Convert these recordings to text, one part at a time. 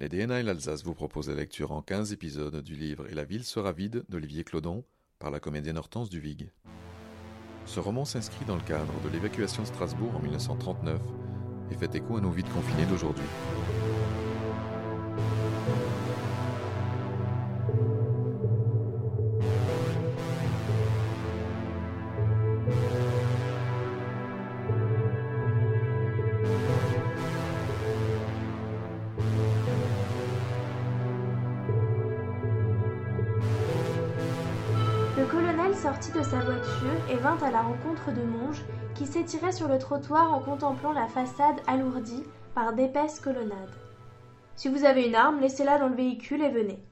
Les DNA et l'Alsace vous proposent la lecture en 15 épisodes du livre Et la ville sera vide d'Olivier Clodon par la comédienne Hortense Duvig. Ce roman s'inscrit dans le cadre de l'évacuation de Strasbourg en 1939 et fait écho à nos vides confinés d'aujourd'hui. Rencontre de Monge, qui s'étirait sur le trottoir en contemplant la façade alourdie par d'épaisses colonnades. Si vous avez une arme, laissez-la dans le véhicule et venez.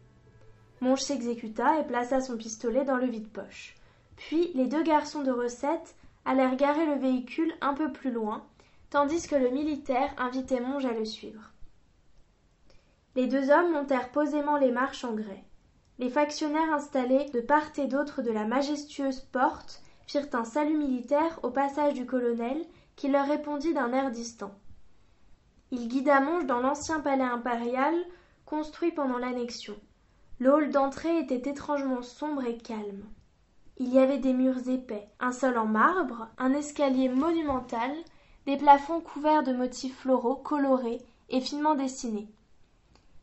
Monge s'exécuta et plaça son pistolet dans le vide-poche. Puis les deux garçons de recette allèrent garer le véhicule un peu plus loin, tandis que le militaire invitait Monge à le suivre. Les deux hommes montèrent posément les marches en grès. Les factionnaires installés de part et d'autre de la majestueuse porte firent un salut militaire au passage du colonel, qui leur répondit d'un air distant. Il guida Monge dans l'ancien palais impérial construit pendant l'annexion. Le hall d'entrée était étrangement sombre et calme. Il y avait des murs épais, un sol en marbre, un escalier monumental, des plafonds couverts de motifs floraux colorés et finement dessinés.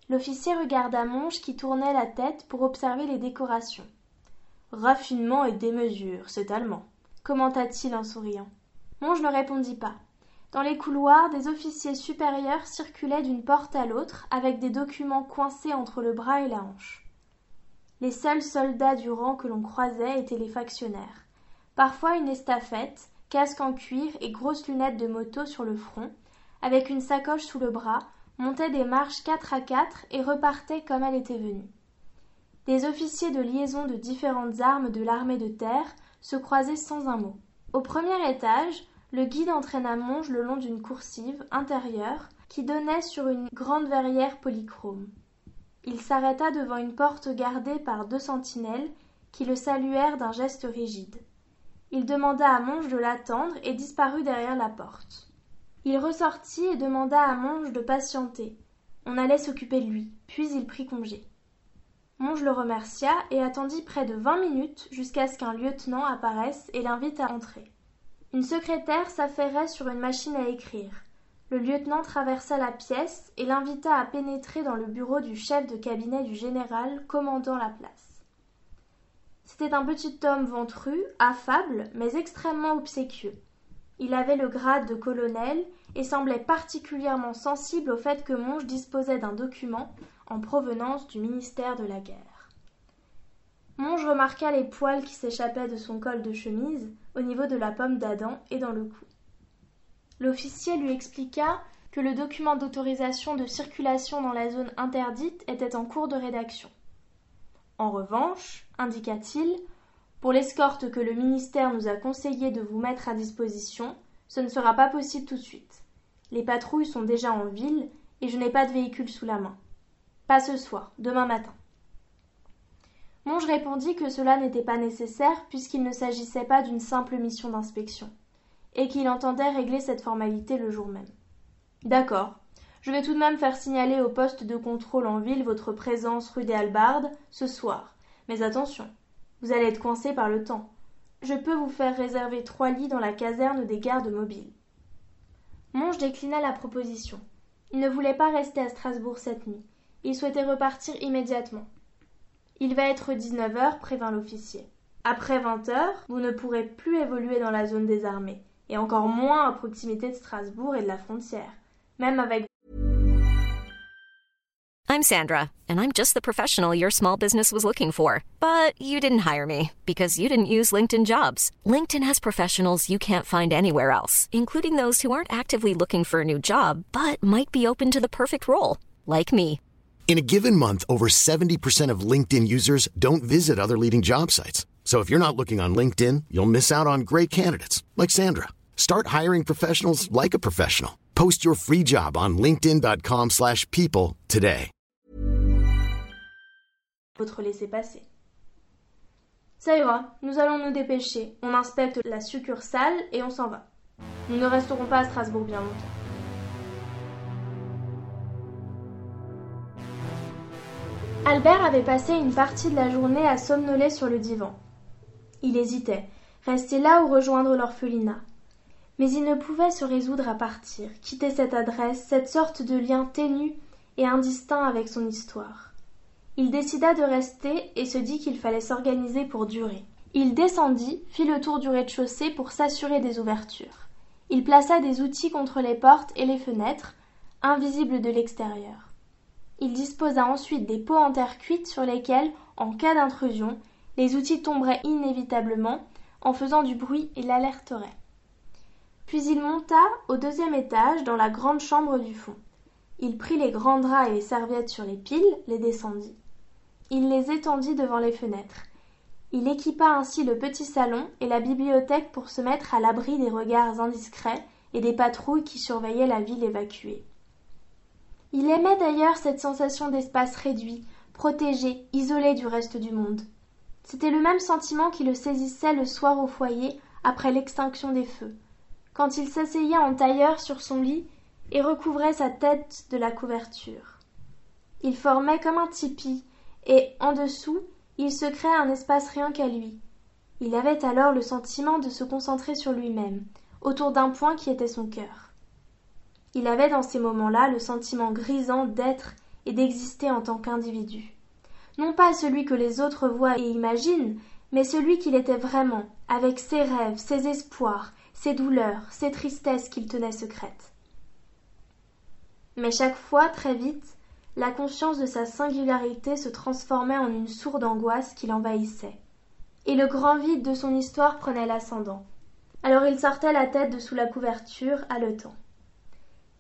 L'officier regarda Monge qui tournait la tête pour observer les décorations. Raffinement et démesure, c'est allemand, commenta-t-il en souriant. Monge ne répondit pas. Dans les couloirs, des officiers supérieurs circulaient d'une porte à l'autre avec des documents coincés entre le bras et la hanche. Les seuls soldats du rang que l'on croisait étaient les factionnaires. Parfois une estafette, casque en cuir et grosses lunettes de moto sur le front, avec une sacoche sous le bras, montait des marches quatre à quatre et repartait comme elle était venue. Des officiers de liaison de différentes armes de l'armée de terre se croisaient sans un mot. Au premier étage, le guide entraîna Monge le long d'une coursive intérieure qui donnait sur une grande verrière polychrome. Il s'arrêta devant une porte gardée par deux sentinelles qui le saluèrent d'un geste rigide. Il demanda à Monge de l'attendre et disparut derrière la porte. Il ressortit et demanda à Monge de patienter. On allait s'occuper de lui, puis il prit congé. Monge le remercia et attendit près de vingt minutes jusqu'à ce qu'un lieutenant apparaisse et l'invite à entrer. Une secrétaire s'affairait sur une machine à écrire. Le lieutenant traversa la pièce et l'invita à pénétrer dans le bureau du chef de cabinet du général commandant la place. C'était un petit homme ventru, affable, mais extrêmement obséquieux. Il avait le grade de colonel et semblait particulièrement sensible au fait que Monge disposait d'un document en provenance du ministère de la guerre. Monge remarqua les poils qui s'échappaient de son col de chemise au niveau de la pomme d'Adam et dans le cou. L'officier lui expliqua que le document d'autorisation de circulation dans la zone interdite était en cours de rédaction. En revanche, indiqua-t-il, pour l'escorte que le ministère nous a conseillé de vous mettre à disposition, ce ne sera pas possible tout de suite. Les patrouilles sont déjà en ville et je n'ai pas de véhicule sous la main. Pas ce soir, demain matin. Monge répondit que cela n'était pas nécessaire puisqu'il ne s'agissait pas d'une simple mission d'inspection, et qu'il entendait régler cette formalité le jour même. D'accord. Je vais tout de même faire signaler au poste de contrôle en ville votre présence rue des Halbardes ce soir. Mais attention, vous allez être coincé par le temps. Je peux vous faire réserver trois lits dans la caserne des gardes mobiles. Monge déclina la proposition. Il ne voulait pas rester à Strasbourg cette nuit. Il souhaitait repartir immédiatement. Il va être dix-neuf heures, prévint l'officier. Après vingt heures, vous ne pourrez plus évoluer dans la zone des armées, et encore moins à proximité de Strasbourg et de la frontière, même avec I'm Sandra, and I'm just the professional your small business was looking for. But you didn't hire me because you didn't use LinkedIn jobs. LinkedIn has professionals you can't find anywhere else, including those who aren't actively looking for a new job but might be open to the perfect role, like me. In a given month, over 70% of LinkedIn users don't visit other leading job sites. So if you're not looking on LinkedIn, you'll miss out on great candidates like Sandra. Start hiring professionals like a professional. Post your free job on linkedin.com/people today. votre laissez-passer. Ça ira, nous allons nous dépêcher. On inspecte la succursale et on s'en va. Nous ne resterons pas à Strasbourg bien longtemps. Albert avait passé une partie de la journée à somnoler sur le divan. Il hésitait, rester là ou rejoindre l'orphelinat. Mais il ne pouvait se résoudre à partir, quitter cette adresse, cette sorte de lien ténu et indistinct avec son histoire. Il décida de rester et se dit qu'il fallait s'organiser pour durer. Il descendit, fit le tour du rez-de-chaussée pour s'assurer des ouvertures. Il plaça des outils contre les portes et les fenêtres, invisibles de l'extérieur. Il disposa ensuite des pots en terre cuite sur lesquels, en cas d'intrusion, les outils tomberaient inévitablement en faisant du bruit et l'alerteraient. Puis il monta au deuxième étage dans la grande chambre du fond. Il prit les grands draps et les serviettes sur les piles, les descendit. Il les étendit devant les fenêtres. Il équipa ainsi le petit salon et la bibliothèque pour se mettre à l'abri des regards indiscrets et des patrouilles qui surveillaient la ville évacuée. Il aimait d'ailleurs cette sensation d'espace réduit, protégé, isolé du reste du monde. C'était le même sentiment qui le saisissait le soir au foyer après l'extinction des feux, quand il s'asseyait en tailleur sur son lit et recouvrait sa tête de la couverture. Il formait comme un tipi, et en dessous il se créait un espace rien qu'à lui. Il avait alors le sentiment de se concentrer sur lui-même, autour d'un point qui était son cœur. Il avait dans ces moments-là le sentiment grisant d'être et d'exister en tant qu'individu. Non pas celui que les autres voient et imaginent, mais celui qu'il était vraiment, avec ses rêves, ses espoirs, ses douleurs, ses tristesses qu'il tenait secrètes. Mais chaque fois, très vite, la conscience de sa singularité se transformait en une sourde angoisse qui l'envahissait. Et le grand vide de son histoire prenait l'ascendant. Alors il sortait la tête de sous la couverture, haletant.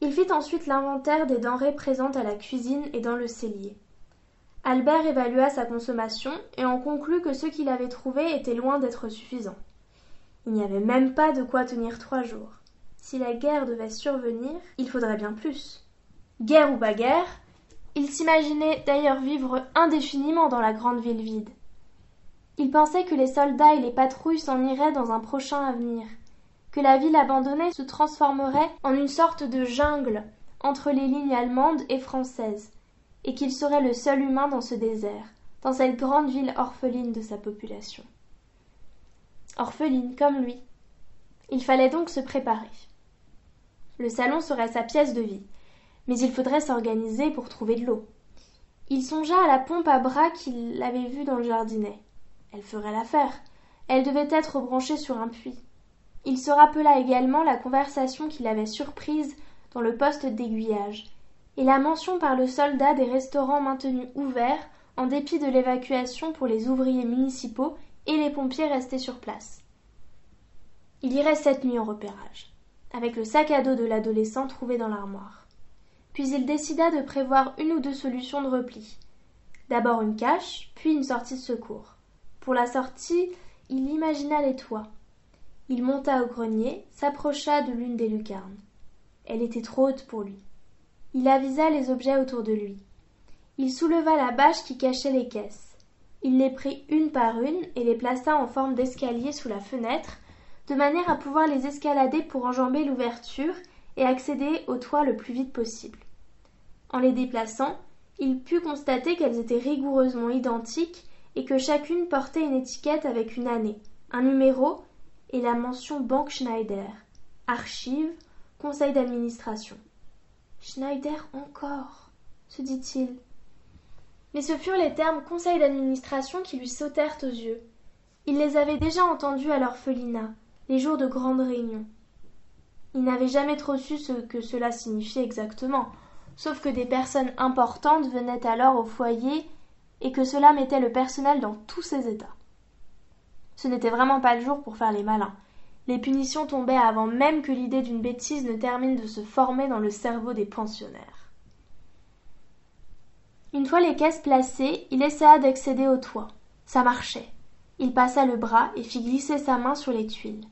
Il fit ensuite l'inventaire des denrées présentes à la cuisine et dans le cellier. Albert évalua sa consommation et en conclut que ce qu'il avait trouvé était loin d'être suffisant. Il n'y avait même pas de quoi tenir trois jours. Si la guerre devait survenir, il faudrait bien plus. Guerre ou pas guerre, il s'imaginait d'ailleurs vivre indéfiniment dans la grande ville vide. Il pensait que les soldats et les patrouilles s'en iraient dans un prochain avenir, que la ville abandonnée se transformerait en une sorte de jungle entre les lignes allemandes et françaises, et qu'il serait le seul humain dans ce désert, dans cette grande ville orpheline de sa population. Orpheline, comme lui. Il fallait donc se préparer. Le salon serait sa pièce de vie, mais il faudrait s'organiser pour trouver de l'eau. Il songea à la pompe à bras qu'il avait vue dans le jardinet. Elle ferait l'affaire. Elle devait être branchée sur un puits. Il se rappela également la conversation qu'il avait surprise dans le poste d'aiguillage, et la mention par le soldat des restaurants maintenus ouverts en dépit de l'évacuation pour les ouvriers municipaux et les pompiers restés sur place. Il irait cette nuit au repérage, avec le sac à dos de l'adolescent trouvé dans l'armoire puis il décida de prévoir une ou deux solutions de repli. D'abord une cache, puis une sortie de secours. Pour la sortie, il imagina les toits. Il monta au grenier, s'approcha de l'une des lucarnes. Elle était trop haute pour lui. Il avisa les objets autour de lui. Il souleva la bâche qui cachait les caisses. Il les prit une par une et les plaça en forme d'escalier sous la fenêtre, de manière à pouvoir les escalader pour enjamber l'ouverture et accéder au toit le plus vite possible. En les déplaçant, il put constater qu'elles étaient rigoureusement identiques et que chacune portait une étiquette avec une année, un numéro et la mention Banque Schneider, archive, conseil d'administration. Schneider encore, se dit-il. Mais ce furent les termes conseil d'administration qui lui sautèrent aux yeux. Il les avait déjà entendus à l'orphelinat, les jours de grandes réunions. Il n'avait jamais trop su ce que cela signifiait exactement, sauf que des personnes importantes venaient alors au foyer et que cela mettait le personnel dans tous ses états. Ce n'était vraiment pas le jour pour faire les malins. Les punitions tombaient avant même que l'idée d'une bêtise ne termine de se former dans le cerveau des pensionnaires. Une fois les caisses placées, il essaya d'accéder au toit. Ça marchait. Il passa le bras et fit glisser sa main sur les tuiles.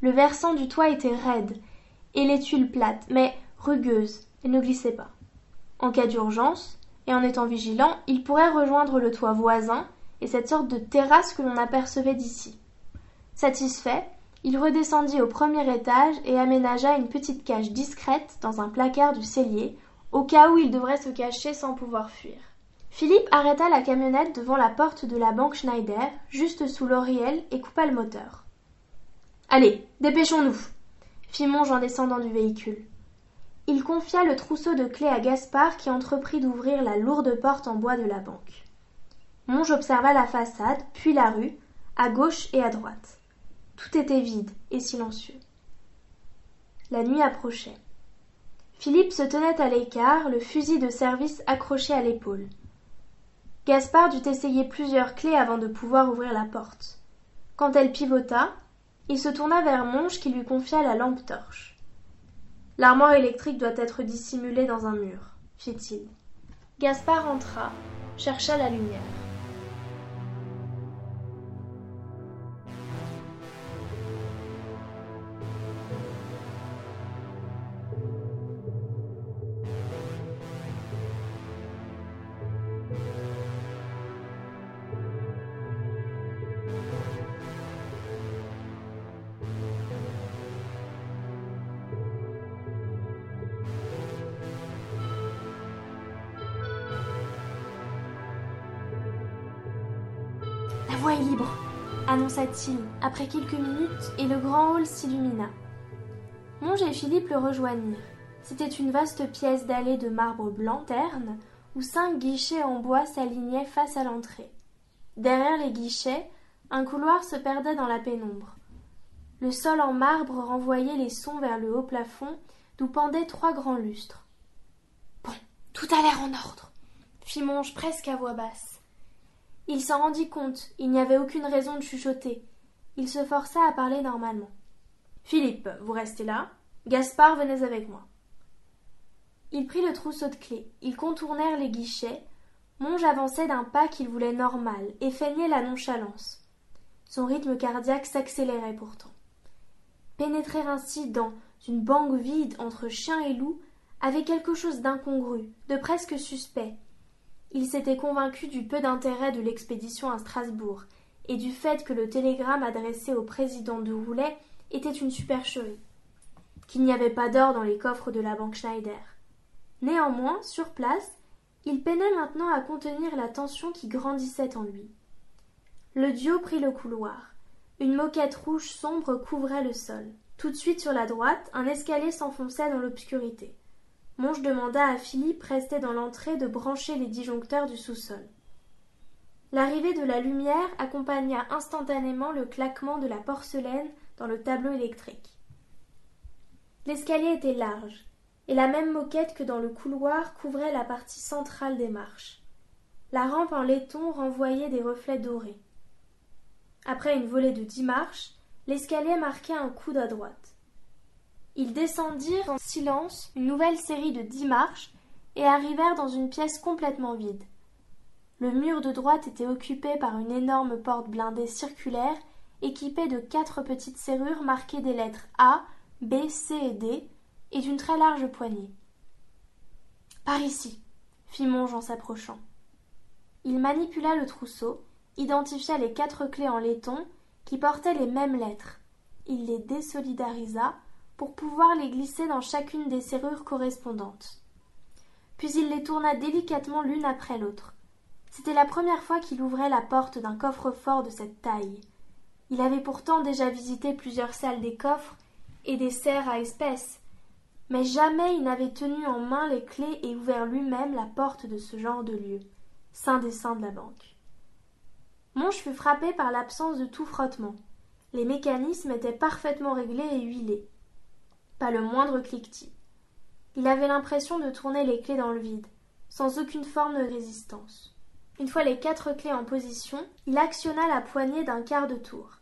Le versant du toit était raide, et les tuiles plates, mais rugueuses, et ne glissait pas. En cas d'urgence, et en étant vigilant, il pourrait rejoindre le toit voisin et cette sorte de terrasse que l'on apercevait d'ici. Satisfait, il redescendit au premier étage et aménagea une petite cage discrète dans un placard du cellier, au cas où il devrait se cacher sans pouvoir fuir. Philippe arrêta la camionnette devant la porte de la banque Schneider, juste sous l'Oriel, et coupa le moteur. Allez, dépêchons-nous, fit Monge en descendant du véhicule. Il confia le trousseau de clés à Gaspard qui entreprit d'ouvrir la lourde porte en bois de la banque. Monge observa la façade, puis la rue, à gauche et à droite. Tout était vide et silencieux. La nuit approchait. Philippe se tenait à l'écart, le fusil de service accroché à l'épaule. Gaspard dut essayer plusieurs clés avant de pouvoir ouvrir la porte. Quand elle pivota, il se tourna vers Monge qui lui confia la lampe torche. L'armoire électrique doit être dissimulée dans un mur, fit-il. Gaspard entra, chercha la lumière. Après quelques minutes, et le grand hall s'illumina. Monge et Philippe le rejoignirent. C'était une vaste pièce dallée de marbre blanc terne, où cinq guichets en bois s'alignaient face à l'entrée. Derrière les guichets, un couloir se perdait dans la pénombre. Le sol en marbre renvoyait les sons vers le haut plafond, d'où pendaient trois grands lustres. Bon, tout a l'air en ordre, fit Monge presque à voix basse. Il s'en rendit compte, il n'y avait aucune raison de chuchoter. Il se força à parler normalement. Philippe, vous restez là. Gaspard, venez avec moi. Il prit le trousseau de clés. Ils contournèrent les guichets. Monge avançait d'un pas qu'il voulait normal et feignait la nonchalance. Son rythme cardiaque s'accélérait pourtant. Pénétrer ainsi dans une banque vide entre chien et loup avait quelque chose d'incongru, de presque suspect, il s'était convaincu du peu d'intérêt de l'expédition à Strasbourg et du fait que le télégramme adressé au président de Roulet était une supercherie, qu'il n'y avait pas d'or dans les coffres de la banque Schneider. Néanmoins, sur place, il peinait maintenant à contenir la tension qui grandissait en lui. Le duo prit le couloir. Une moquette rouge sombre couvrait le sol. Tout de suite sur la droite, un escalier s'enfonçait dans l'obscurité. Monge demanda à Philippe, resté dans l'entrée, de brancher les disjoncteurs du sous-sol. L'arrivée de la lumière accompagna instantanément le claquement de la porcelaine dans le tableau électrique. L'escalier était large, et la même moquette que dans le couloir couvrait la partie centrale des marches. La rampe en laiton renvoyait des reflets dorés. Après une volée de dix marches, l'escalier marquait un coude à droite. Ils descendirent en silence une nouvelle série de dix marches et arrivèrent dans une pièce complètement vide. Le mur de droite était occupé par une énorme porte blindée circulaire équipée de quatre petites serrures marquées des lettres A, B, C et D et d'une très large poignée. Par ici, fit Monge en s'approchant. Il manipula le trousseau, identifia les quatre clés en laiton qui portaient les mêmes lettres. Il les désolidarisa pour pouvoir les glisser dans chacune des serrures correspondantes. Puis il les tourna délicatement l'une après l'autre. C'était la première fois qu'il ouvrait la porte d'un coffre-fort de cette taille. Il avait pourtant déjà visité plusieurs salles des coffres et des serres à espèces, mais jamais il n'avait tenu en main les clés et ouvert lui-même la porte de ce genre de lieu, saint des saints de la banque. Monge fut frappé par l'absence de tout frottement. Les mécanismes étaient parfaitement réglés et huilés pas le moindre cliquetis. Il avait l'impression de tourner les clés dans le vide, sans aucune forme de résistance. Une fois les quatre clés en position, il actionna la poignée d'un quart de tour.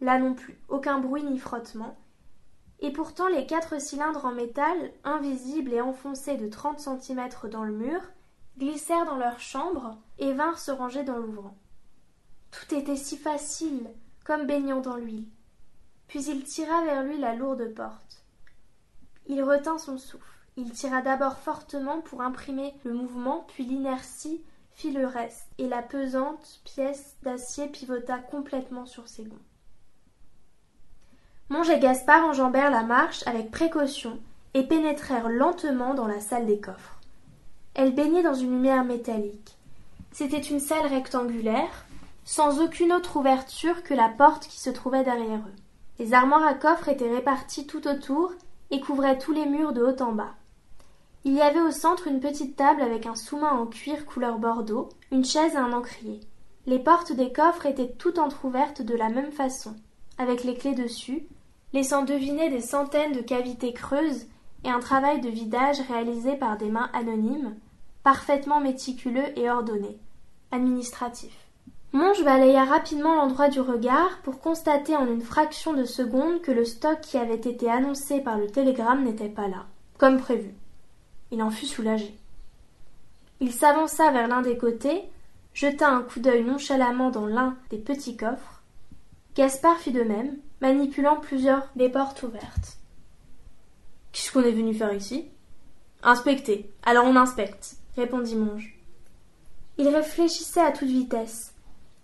Là non plus, aucun bruit ni frottement, et pourtant les quatre cylindres en métal, invisibles et enfoncés de trente centimètres dans le mur, glissèrent dans leur chambre et vinrent se ranger dans l'ouvrant. Tout était si facile, comme baignant dans l'huile. Puis il tira vers lui la lourde porte. Il retint son souffle. Il tira d'abord fortement pour imprimer le mouvement, puis l'inertie fit le reste, et la pesante pièce d'acier pivota complètement sur ses gonds. Monge et Gaspard enjambèrent la marche avec précaution et pénétrèrent lentement dans la salle des coffres. Elle baignait dans une lumière métallique. C'était une salle rectangulaire, sans aucune autre ouverture que la porte qui se trouvait derrière eux. Les armoires à coffres étaient réparties tout autour et couvraient tous les murs de haut en bas. Il y avait au centre une petite table avec un sous-main en cuir couleur bordeaux, une chaise et un encrier. Les portes des coffres étaient toutes entr'ouvertes de la même façon, avec les clés dessus, laissant deviner des centaines de cavités creuses et un travail de vidage réalisé par des mains anonymes, parfaitement méticuleux et ordonné, administratif. Monge balaya rapidement l'endroit du regard pour constater en une fraction de seconde que le stock qui avait été annoncé par le télégramme n'était pas là, comme prévu. Il en fut soulagé. Il s'avança vers l'un des côtés, jeta un coup d'œil nonchalamment dans l'un des petits coffres. Gaspard fit de même, manipulant plusieurs des portes ouvertes. Qu'est-ce qu'on est venu faire ici Inspecter. Alors on inspecte, répondit Monge. Il réfléchissait à toute vitesse.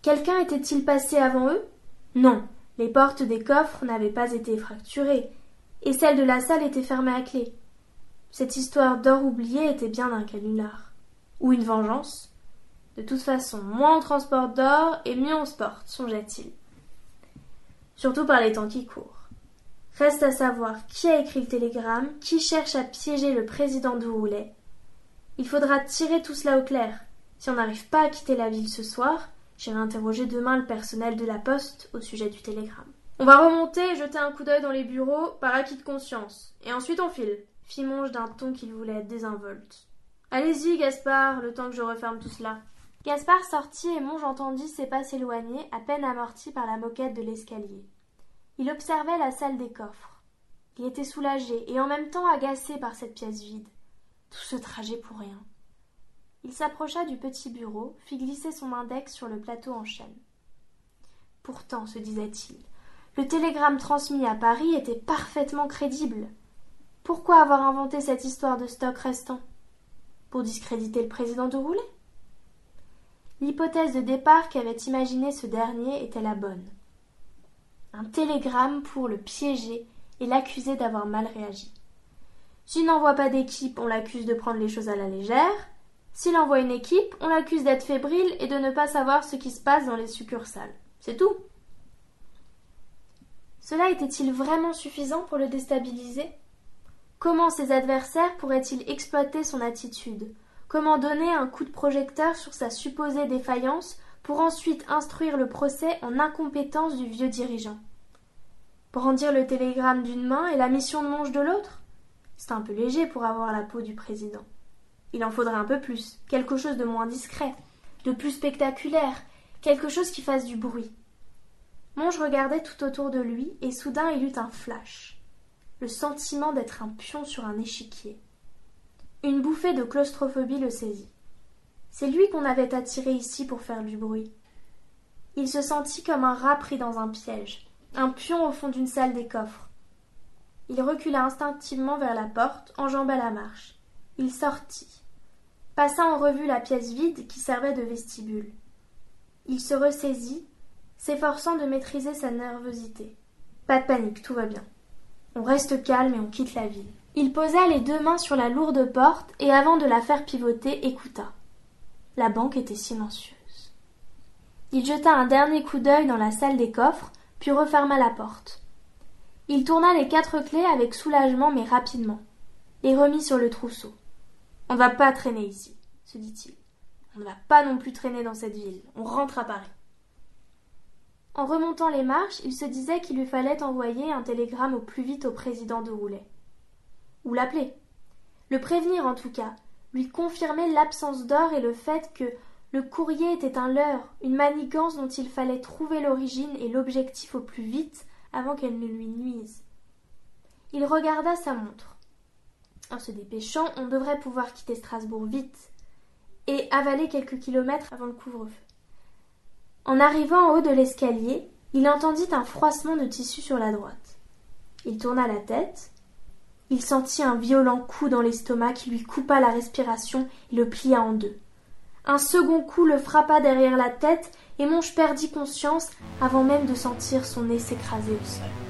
Quelqu'un était-il passé avant eux? Non, les portes des coffres n'avaient pas été fracturées, et celle de la salle était fermée à clé. Cette histoire d'or oublié était bien un canular. Ou une vengeance? De toute façon, moins on transporte d'or et mieux on se porte, songeait-il. Surtout par les temps qui courent. Reste à savoir qui a écrit le télégramme, qui cherche à piéger le président de Roulet. Il faudra tirer tout cela au clair. Si on n'arrive pas à quitter la ville ce soir, J'irai interroger demain le personnel de la poste au sujet du télégramme. On va remonter et jeter un coup d'œil dans les bureaux par acquis de conscience. Et ensuite on file, fit Monge d'un ton qu'il voulait être désinvolte. Allez-y, Gaspard, le temps que je referme tout cela. Gaspard sortit et Monge entendit ses pas s'éloigner, à peine amortis par la moquette de l'escalier. Il observait la salle des coffres. Il était soulagé et en même temps agacé par cette pièce vide. Tout ce trajet pour rien. Il s'approcha du petit bureau, fit glisser son index sur le plateau en chaîne. Pourtant, se disait-il, le télégramme transmis à Paris était parfaitement crédible. Pourquoi avoir inventé cette histoire de stock restant? Pour discréditer le président de Roulet L'hypothèse de départ qu'avait imaginée ce dernier était la bonne. Un télégramme pour le piéger et l'accuser d'avoir mal réagi. S'il n'envoie pas d'équipe, on l'accuse de prendre les choses à la légère. S'il envoie une équipe, on l'accuse d'être fébrile et de ne pas savoir ce qui se passe dans les succursales. C'est tout. Cela était-il vraiment suffisant pour le déstabiliser? Comment ses adversaires pourraient-ils exploiter son attitude? Comment donner un coup de projecteur sur sa supposée défaillance pour ensuite instruire le procès en incompétence du vieux dirigeant? Brandir le télégramme d'une main et la mission de Monge de l'autre? C'est un peu léger pour avoir la peau du président. Il en faudrait un peu plus, quelque chose de moins discret, de plus spectaculaire, quelque chose qui fasse du bruit. Monge regardait tout autour de lui, et soudain il eut un flash, le sentiment d'être un pion sur un échiquier. Une bouffée de claustrophobie le saisit. C'est lui qu'on avait attiré ici pour faire du bruit. Il se sentit comme un rat pris dans un piège, un pion au fond d'une salle des coffres. Il recula instinctivement vers la porte, enjamba la marche. Il sortit, passa en revue la pièce vide qui servait de vestibule. Il se ressaisit, s'efforçant de maîtriser sa nervosité. Pas de panique, tout va bien. On reste calme et on quitte la ville. Il posa les deux mains sur la lourde porte et avant de la faire pivoter, écouta. La banque était silencieuse. Il jeta un dernier coup d'œil dans la salle des coffres, puis referma la porte. Il tourna les quatre clés avec soulagement mais rapidement, et remit sur le trousseau. On ne va pas traîner ici, se dit-il. On ne va pas non plus traîner dans cette ville. On rentre à Paris. En remontant les marches, il se disait qu'il lui fallait envoyer un télégramme au plus vite au président de Roulet. Ou l'appeler. Le prévenir en tout cas, lui confirmer l'absence d'or et le fait que le courrier était un leurre, une manigance dont il fallait trouver l'origine et l'objectif au plus vite avant qu'elle ne lui nuise. Il regarda sa montre. En se dépêchant, on devrait pouvoir quitter Strasbourg vite et avaler quelques kilomètres avant le couvre-feu. En arrivant en haut de l'escalier, il entendit un froissement de tissu sur la droite. Il tourna la tête. Il sentit un violent coup dans l'estomac qui lui coupa la respiration et le plia en deux. Un second coup le frappa derrière la tête et Monge perdit conscience avant même de sentir son nez s'écraser au sol.